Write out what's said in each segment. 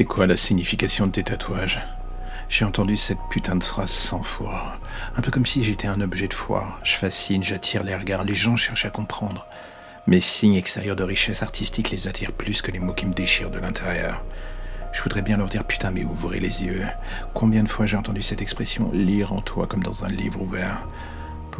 C'est quoi la signification de tes tatouages? J'ai entendu cette putain de phrase cent fois. Un peu comme si j'étais un objet de foi. Je fascine, j'attire les regards, les gens cherchent à comprendre. Mes signes extérieurs de richesse artistique les attirent plus que les mots qui me déchirent de l'intérieur. Je voudrais bien leur dire putain mais ouvrez les yeux. Combien de fois j'ai entendu cette expression lire en toi comme dans un livre ouvert?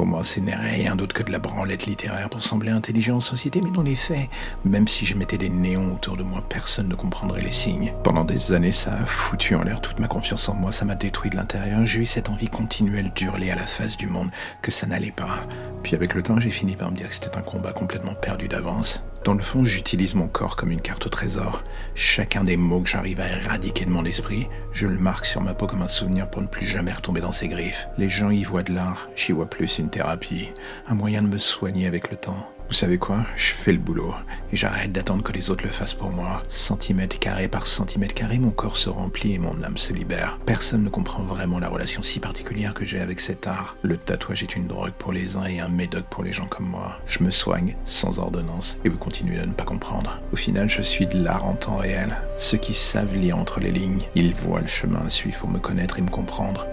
Pour moi, ce n'est rien d'autre que de la branlette littéraire pour sembler intelligent en société, mais dans les faits, même si je mettais des néons autour de moi, personne ne comprendrait les signes. Pendant des années, ça a foutu en l'air toute ma confiance en moi, ça m'a détruit de l'intérieur, j'ai eu cette envie continuelle d'hurler à la face du monde que ça n'allait pas. Puis avec le temps, j'ai fini par me dire que c'était un combat complètement perdu d'avance. Dans le fond, j'utilise mon corps comme une carte au trésor. Chacun des mots que j'arrive à éradiquer de mon esprit, je le marque sur ma peau comme un souvenir pour ne plus jamais retomber dans ses griffes. Les gens y voient de l'art, j'y vois plus une thérapie, un moyen de me soigner avec le temps. Vous savez quoi? Je fais le boulot et j'arrête d'attendre que les autres le fassent pour moi. Centimètre carré par centimètre carré, mon corps se remplit et mon âme se libère. Personne ne comprend vraiment la relation si particulière que j'ai avec cet art. Le tatouage est une drogue pour les uns et un médoc pour les gens comme moi. Je me soigne sans ordonnance et vous continuez à ne pas comprendre. Au final, je suis de l'art en temps réel. Ceux qui savent lire entre les lignes, ils voient le chemin à suivre pour me connaître et me comprendre.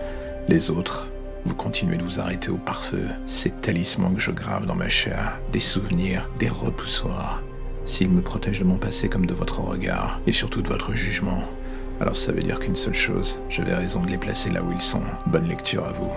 Les autres, vous continuez de vous arrêter au pare-feu, ces talismans que je grave dans ma chair, des souvenirs, des repoussoirs. S'ils me protègent de mon passé comme de votre regard, et surtout de votre jugement, alors ça veut dire qu'une seule chose, j'avais raison de les placer là où ils sont. Bonne lecture à vous.